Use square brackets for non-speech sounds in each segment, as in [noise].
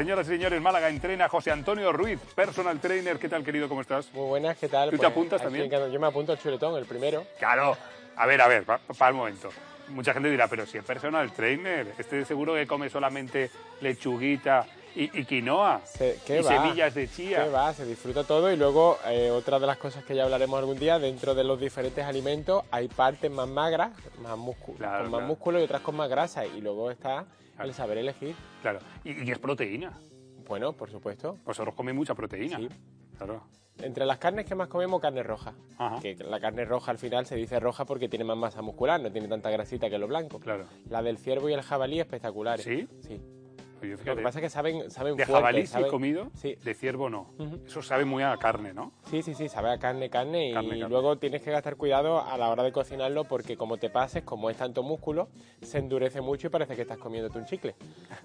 Señoras y señores, Málaga entrena José Antonio Ruiz, personal trainer. ¿Qué tal, querido? ¿Cómo estás? Muy buenas, ¿qué tal? ¿Tú te apuntas aquí también? Yo me apunto al chuletón, el primero. Claro. A ver, a ver, para el momento. Mucha gente dirá, pero si es personal trainer, este seguro que come solamente lechuguita y, y quinoa Se- ¿Qué y va? semillas de chía. ¿Qué va? Se disfruta todo y luego eh, otra de las cosas que ya hablaremos algún día, dentro de los diferentes alimentos hay partes más magras, más músculo, Claro, con más claro. músculo y otras con más grasa y luego está Claro. el saber elegir. Claro. Y, y es proteína. Bueno, por supuesto. Vosotros coméis mucha proteína. Sí. Claro. Entre las carnes que más comemos, carne roja. Ajá. Que la carne roja al final se dice roja porque tiene más masa muscular, no tiene tanta grasita que lo blanco. Claro. La del ciervo y el jabalí espectaculares. ¿Sí? Sí. Lo que pasa es que saben, saben de fuerte, jabalí sí saben- comido, Sí. de ciervo no. Eso sabe muy a carne, ¿no? Sí, sí, sí, sabe a carne, carne y carne. luego tienes que gastar cuidado a la hora de cocinarlo porque como te pases, como es tanto músculo, se endurece mucho y parece que estás comiéndote un chicle.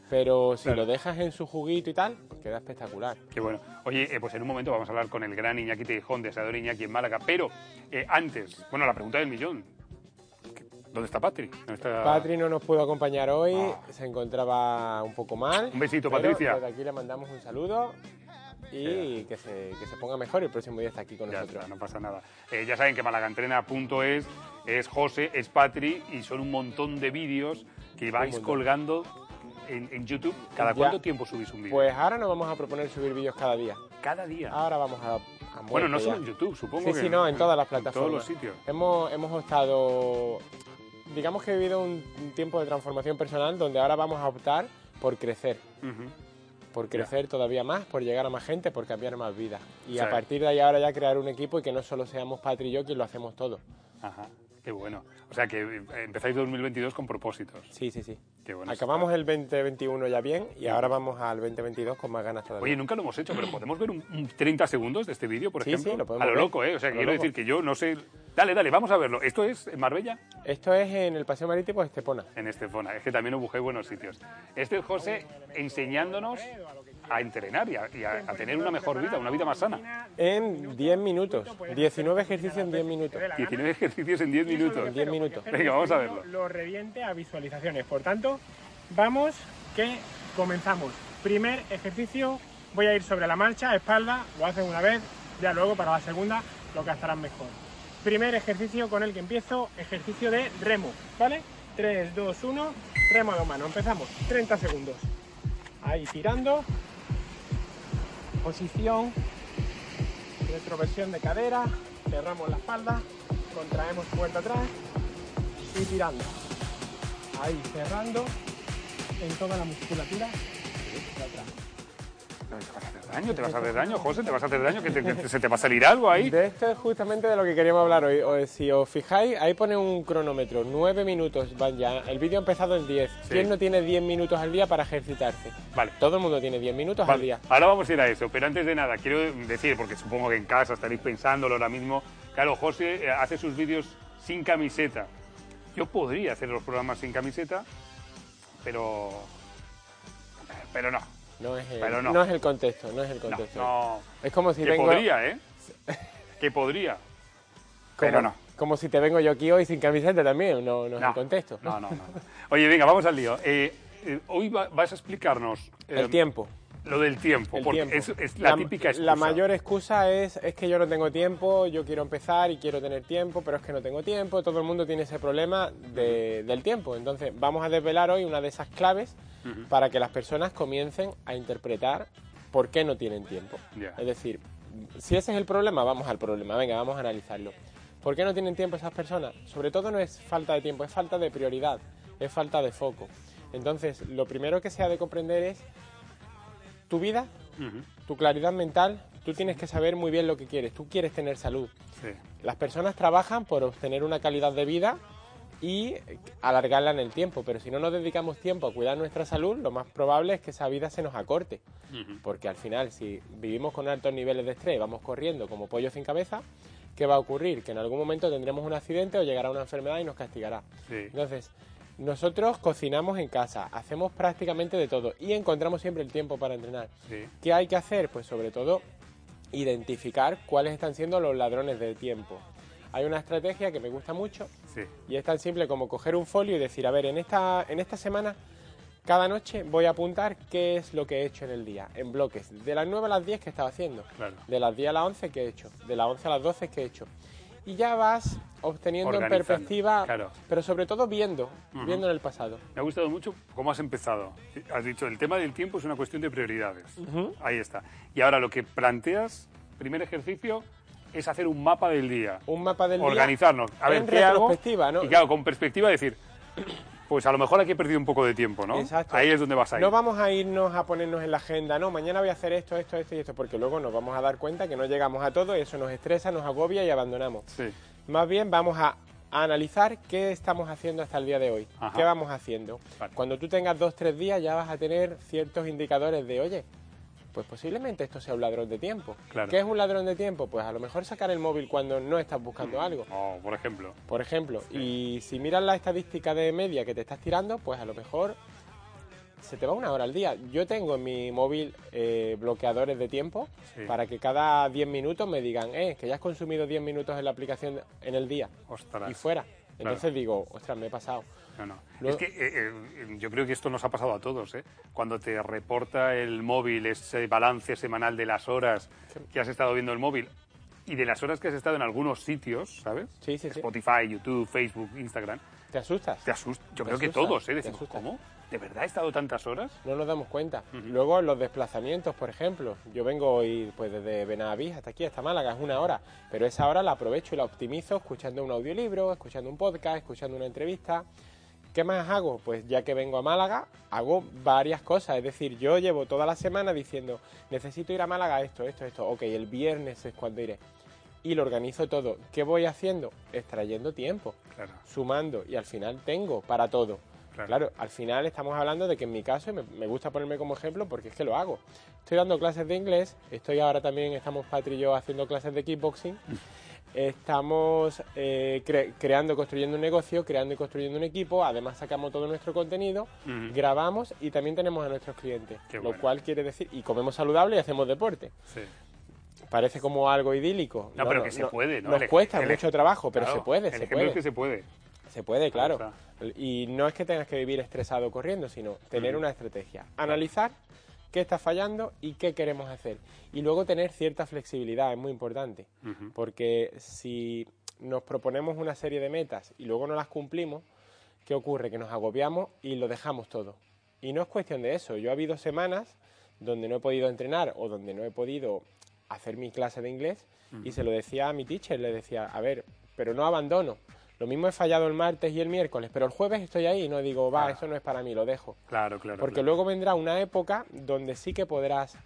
Pero si Claro. lo dejas en su juguito y tal, pues queda espectacular. Qué bueno. Oye, eh, pues en un momento vamos a hablar con el gran Iñaki Tejón de Asador Iñaki en Málaga. Pero eh, antes, bueno, la pregunta del millón. ¿Dónde está Patri? ¿Dónde está... Patri no nos pudo acompañar hoy, Ah. se encontraba un poco mal. Un besito, pero Patricia. Desde aquí le mandamos un saludo y que se, que se ponga mejor y el próximo día está aquí con Ya nosotros. está, no pasa nada. Eh, ya saben que malagaentrena.es es José, es Patri y son un montón de vídeos que vais colgando en, en YouTube. ¿Cada Ya. cuánto tiempo subís un vídeo? Pues ahora nos vamos a proponer subir vídeos cada día. Cada día. Ahora vamos a... a bueno, no solo en YouTube, supongo Sí, que sí, no, en todas las En plataformas. todos los sitios. Hemos, hemos optado, digamos que he vivido un, un tiempo de transformación personal donde ahora vamos a optar por crecer, por crecer todavía más, por llegar a más gente, por cambiar más vidas. Y Sí. a partir de ahí ahora ya crear un equipo y que no solo seamos Patri y yo quien lo hacemos todo. Ajá, qué bueno. O sea que eh, empezáis 2022 con propósitos. Sí, sí, sí. Qué bueno. Acabamos el 2021 ya bien y ahora vamos al 2022 con más ganas todavía. Oye, nunca lo hemos hecho, pero podemos ver un, un 30 segundos de este vídeo, por Sí, ejemplo. sí, lo podemos a lo ver. loco, ¿eh? O sea, lo quiero loco. decir que yo no sé. Dale, dale, vamos a verlo. ¿Esto es en Marbella? Esto es en el Paseo Marítimo de Estepona. En Estepona. Es que también os busqué buenos sitios. Este es José enseñándonos a entrenar y, a, y a- a tener una mejor vida, una vida más sana. En 10 minutos. 19 ejercicios en 10 minutos. 19 ejercicios en 10 minutos. 10 minutos. Venga, vamos a verlo. Lo reviente a visualizaciones. Por tanto, vamos que comenzamos. Primer ejercicio, voy a ir sobre la marcha, espalda, lo hacen una vez, ya luego para la segunda lo gastarán mejor. Primer ejercicio con el que empiezo, ejercicio de remo, ¿vale? 3, 2, 1, remo a dos manos. Empezamos, 30 segundos. Ahí tirando. Posición, retroversión de cadera, cerramos la espalda, contraemos fuerte atrás y tirando. Ahí, cerrando en toda la musculatura. Te vas a hacer daño, te vas a hacer daño, José, te vas a hacer daño, que, te- que se te va a salir algo ahí. De esto es justamente de lo que queríamos hablar hoy. O, Si os fijáis, ahí pone un cronómetro. 9 minutos van ya. El vídeo ha empezado en 10. ¿Quién no tiene 10 minutos al día para ejercitarse? Vale. Todo el mundo tiene 10 minutos al día. ahora vamos a ir a eso, pero antes de nada, quiero decir, porque supongo que en casa estaréis pensándolo ahora mismo, claro, José eh, hace sus vídeos sin camiseta. Yo podría hacer los programas sin camiseta, pero... Pero no, No es el, Pero no. es el contexto, no es el contexto. no. Es como si Que vengo, podría, ¿eh? Que podría. [laughs] Pero no. como si te vengo yo aquí hoy sin camiseta también, no, no es el contexto. No, no, no. Oye, venga, vamos al lío. Eh, eh, hoy va- vas a explicarnos... eh, El tiempo. Lo del tiempo, El porque tiempo. Es, es la, típica excusa. La mayor excusa es, es que yo no tengo tiempo, yo quiero empezar y quiero tener tiempo, pero es que no tengo tiempo. Todo el mundo tiene ese problema de- del tiempo. Entonces, vamos a desvelar hoy una de esas claves para que las personas comiencen a interpretar por qué no tienen tiempo. Es decir, si ese es el problema, vamos al problema. Venga, vamos a analizarlo. ¿Por qué no tienen tiempo esas personas? Sobre todo no es falta de tiempo, es falta de prioridad, es falta de foco. Entonces, lo primero que se ha de comprender es tu vida tu claridad mental, tú tienes que saber muy bien lo que quieres. Tú quieres tener salud. Sí. Las personas trabajan por obtener una calidad de vida y alargarla en el tiempo, pero si no nos dedicamos tiempo a cuidar nuestra salud, lo más probable es que esa vida se nos acorte. Porque al final, si vivimos con altos niveles de estrés, vamos corriendo como pollo sin cabeza, ¿qué va a ocurrir? Que en algún momento tendremos un accidente o llegará una enfermedad y nos castigará. Sí. Entonces, nosotros cocinamos en casa, hacemos prácticamente de todo y encontramos siempre el tiempo para entrenar. Sí. ¿Qué hay que hacer? Pues sobre todo identificar cuáles están siendo los ladrones del tiempo. Hay una estrategia que me gusta mucho Sí. y es tan simple como coger un folio y decir, a ver, en esta, en esta semana, cada noche voy a apuntar qué es lo que he hecho en el día, en bloques. De las 9 a las 10 que estaba haciendo, Claro. de las 10 a las 11 que he hecho, de las 11 a las 12 que he hecho. Y ya vas obteniendo en perspectiva, claro. pero sobre todo viendo, viendo en el pasado. Me ha gustado mucho cómo has empezado. Has dicho, el tema del tiempo es una cuestión de prioridades. Ahí está. Y ahora lo que planteas, primer ejercicio, es hacer un mapa del día. Un mapa del día Organizarnos. A ver, en ¿qué hago? ¿no? Y claro, con perspectiva decir, pues a lo mejor aquí he perdido un poco de tiempo, ¿no? Exacto. Ahí es donde vas a ir. No vamos a irnos a ponernos en la agenda, no, mañana voy a hacer esto, esto, esto y esto, porque luego nos vamos a dar cuenta que no llegamos a todo, y eso nos estresa, nos agobia y abandonamos. Sí. Más bien vamos a, a analizar qué estamos haciendo hasta el día de hoy, Ajá. qué vamos haciendo. Vale. Cuando tú tengas dos, tres días ya vas a tener ciertos indicadores de, oye, pues posiblemente esto sea un ladrón de tiempo. Claro. ¿Qué es un ladrón de tiempo? Pues a lo mejor sacar el móvil cuando no estás buscando algo. O, por ejemplo. Por ejemplo, y si miras la estadística de media que te estás tirando, pues a lo mejor se te va una hora al día. Yo tengo en mi móvil eh, bloqueadores de tiempo Sí. para que cada 10 minutos me digan, eh, que ya has consumido 10 minutos en la aplicación en el día Ostras. y fuera. Entonces digo, ostras, me he pasado. No, no. Luego- Es que eh, eh, yo creo que esto nos ha pasado a todos, ¿eh? Cuando te reporta el móvil ese balance semanal de las horas que has estado viendo el móvil y de las horas que has estado en algunos sitios, ¿sabes? Sí, sí, sí. Spotify, YouTube, Facebook, Instagram. ¿Te asustas? Te asusta. Yo Te creo que todos, ¿eh? Decimos. ¿cómo? ¿De verdad he estado tantas horas? No nos damos cuenta. Luego los desplazamientos, por ejemplo. Yo vengo hoy pues desde Benavís hasta aquí, hasta Málaga, es una hora. Pero esa hora la aprovecho y la optimizo escuchando un audiolibro, escuchando un podcast, escuchando una entrevista. ¿Qué más hago? Pues ya que vengo a Málaga, hago varias cosas. Es decir, yo llevo toda la semana diciendo, necesito ir a Málaga esto, esto, esto. Ok, el viernes es cuando iré. Y lo organizo todo. ¿Qué voy haciendo? Extrayendo tiempo Claro. sumando y al final tengo para todo. Claro. Claro, al final estamos hablando de que en mi caso, y me, me gusta ponerme como ejemplo porque es que lo hago. Estoy dando clases de inglés, estoy ahora también, estamos Patri y yo haciendo clases de kickboxing, [laughs] estamos eh, cre- creando, construyendo un negocio, creando y construyendo un equipo, además sacamos todo nuestro contenido, grabamos y también tenemos a nuestros clientes, Qué lo bueno. cual quiere decir, y comemos saludable y hacemos deporte. Sí. Parece como algo idílico. No, pero que se puede, ¿no? Nos El- cuesta el- mucho trabajo, pero Claro, se puede, El se ejemplo puede. es que se puede. Se puede, claro. Y no es que tengas que vivir estresado corriendo, sino tener una estrategia. Analizar qué está fallando y qué queremos hacer. Y luego tener cierta flexibilidad, es muy importante. Porque si nos proponemos una serie de metas y luego no las cumplimos, ¿qué ocurre? Que nos agobiamos y lo dejamos todo. Y no es cuestión de eso. Yo ha habido semanas donde no he podido entrenar o donde no he podido hacer mi clase de inglés y se lo decía a mi teacher, le decía, a ver, pero no abandono. Lo mismo he fallado el martes y el miércoles, pero el jueves estoy ahí y no digo, va, Ah. eso no es para mí, lo dejo. Claro, claro. Porque claro. luego vendrá una época donde sí que podrás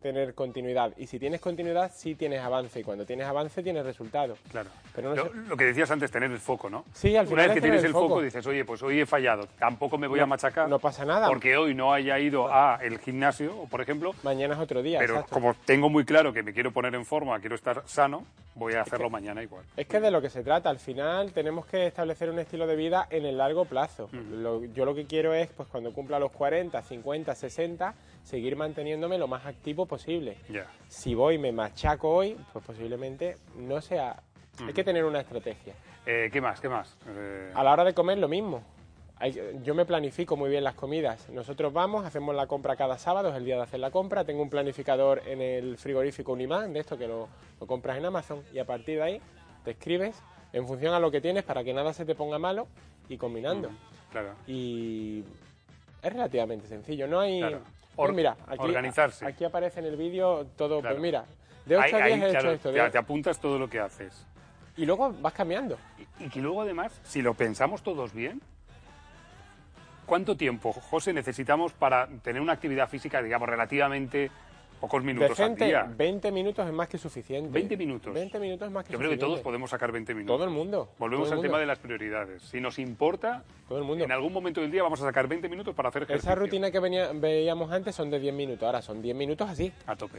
tener continuidad. Y si tienes continuidad, sí tienes avance. Y cuando tienes avance, tienes resultado. Claro. Pero no lo, sé- lo que decías antes, tener el foco, ¿no? Sí, al Una final vez que tienes el foco, foco. dices, oye, pues hoy he fallado. Tampoco me voy a machacar. no pasa nada. Porque hoy no haya ido a el gimnasio, por ejemplo. Mañana es otro día. Pero exacto. como tengo muy claro que me quiero poner en forma, quiero estar sano, voy a hacerlo mañana igual. Es que de lo que se trata, al final tenemos que establecer un estilo de vida en el largo plazo. Lo- yo lo que quiero es, pues cuando cumpla los 40, 50, 60, seguir manteniéndome lo más activo posible. Ya. Si voy y me machaco hoy, pues posiblemente no sea... Hay que tener una estrategia. Eh, ¿Qué más? ¿Qué más? Eh, A la hora de comer lo mismo. Hay- yo me planifico muy bien las comidas. Nosotros vamos, hacemos la compra cada sábado, es el día de hacer la compra. Tengo un planificador en el frigorífico Unimán, de esto que lo, lo compras en Amazon, y a partir de ahí te escribes en función a lo que tienes para que nada se te ponga malo y combinando. claro. Y es relativamente sencillo. No hay. Claro. Pues mira, aquí, organizarse. aquí aparece en el vídeo todo. Claro. Pues mira, de 8 Ahí- a 10 ahí, he hecho claro, esto. de- te apuntas todo lo que haces. Y luego vas cambiando. Y, y que luego además, si lo pensamos todos bien, ¿cuánto tiempo, José, necesitamos para tener una actividad física, digamos, relativamente pocos minutos Decente, al día? 20 minutos es más que suficiente. 20 minutos. 20 minutos es más que Yo creo que suficiente. todos podemos sacar 20 minutos. Todo el mundo. Volvemos el al tema de las prioridades. Si nos importa, Todo el mundo. en algún momento del día vamos a sacar 20 minutos para hacer ejercicio. Esa rutina que venía- veíamos antes son de 10 minutos, ahora son 10 minutos así. A tope.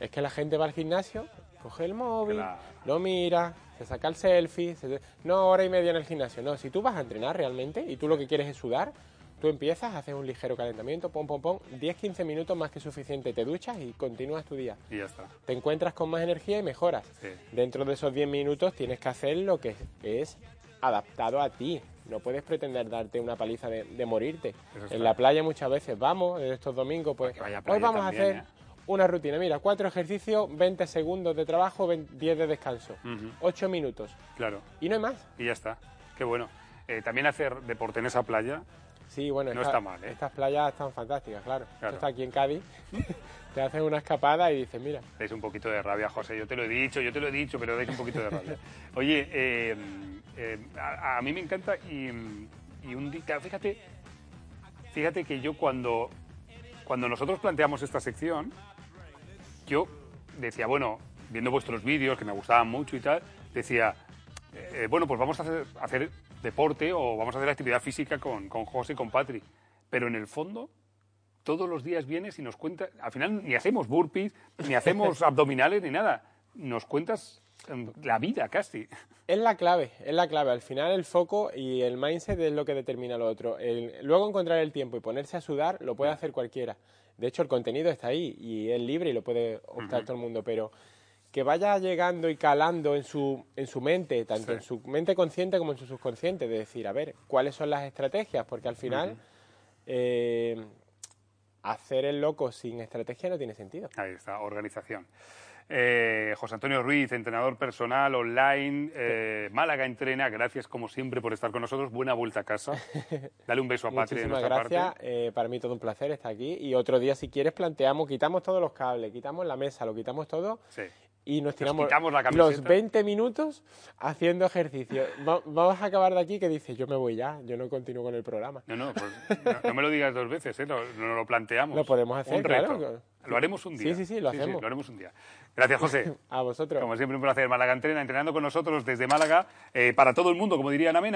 Es que la gente va al gimnasio, coge el móvil, Claro. lo mira, se saca el selfie, se- no hora y media en el gimnasio. No, si tú vas a entrenar realmente y tú lo que quieres es sudar, tú empiezas, haces un ligero calentamiento, pom, pom, pom, 10-15 minutos más que suficiente, te duchas y continúas tu día. Y ya está. Te encuentras con más energía y mejoras. Sí. Dentro de esos 10 minutos tienes que hacer lo que es adaptado a ti. no puedes pretender darte una paliza de, de morirte. Eso En la playa muchas veces vamos, estos domingos, pues hoy playa vamos también, a hacer ¿eh? Una rutina. Mira, cuatro ejercicios, 20 segundos de trabajo, 20 10 de descanso, Ujú. 8 minutos. Claro, Y no hay más. y ya está. Qué bueno. Eh, también hacer deporte en esa playa, Sí, bueno, No esta- está mal, ¿eh? estas playas están fantásticas, claro. Esto Claro. está aquí en Cádiz. [laughs] Te haces una escapada y dices, mira, dais un poquito de rabia, José. Yo te lo he dicho, yo te lo he dicho, pero dais un poquito de rabia. [laughs] Oye, eh, eh, a, a mí me encanta y, y un día, fíjate, fíjate que yo cuando, cuando nosotros planteamos esta sección, yo decía, bueno, viendo vuestros vídeos que me gustaban mucho y tal, decía, eh, bueno, pues vamos a hacer, hacer deporte o vamos a hacer actividad física con, con José y con Patri. Pero en el fondo, todos los días vienes y nos cuentas, al final ni hacemos burpees, ni hacemos [laughs] abdominales, ni nada. Nos cuentas la vida casi. Es la clave, es la clave. Al final el foco y el mindset es lo que determina lo otro. El- luego encontrar el tiempo y ponerse a sudar lo puede hacer cualquiera. De hecho, el contenido está ahí y es libre y lo puede optar todo el mundo, pero que vaya llegando y calando en su, en su mente, tanto Sí. en su mente consciente como en su subconsciente, de decir, a ver, ¿cuáles son las estrategias? Porque al final eh, hacer el loco sin estrategia no tiene sentido. Ahí está, organización. Eh, José Antonio Ruiz, entrenador personal online, eh, Málaga entrena, gracias como siempre por estar con nosotros, buena vuelta a casa. [laughs] Dale un beso a Patri de Muchísimas nuestra gracias. parte. eh, para mí todo un placer estar aquí. Y otro día, si quieres, planteamos, quitamos todos los cables, quitamos la mesa, lo quitamos todo Sí. y nos tiramos quitamos la los 20 minutos haciendo ejercicio. Va- vamos a acabar de aquí que dices, yo me voy ya, yo no continúo con el programa. No, no, pues, no, no me lo digas dos veces, ¿eh? no, no lo planteamos. Lo podemos hacer, un reto. claro. Lo haremos un Sí, día. sí, sí, lo hacemos. lo haremos un día. Gracias, José. [laughs] A vosotros. Como siempre, un placer. Málaga entrena, entrenando con nosotros desde Málaga, eh, para todo el mundo, como diría Ana Mena.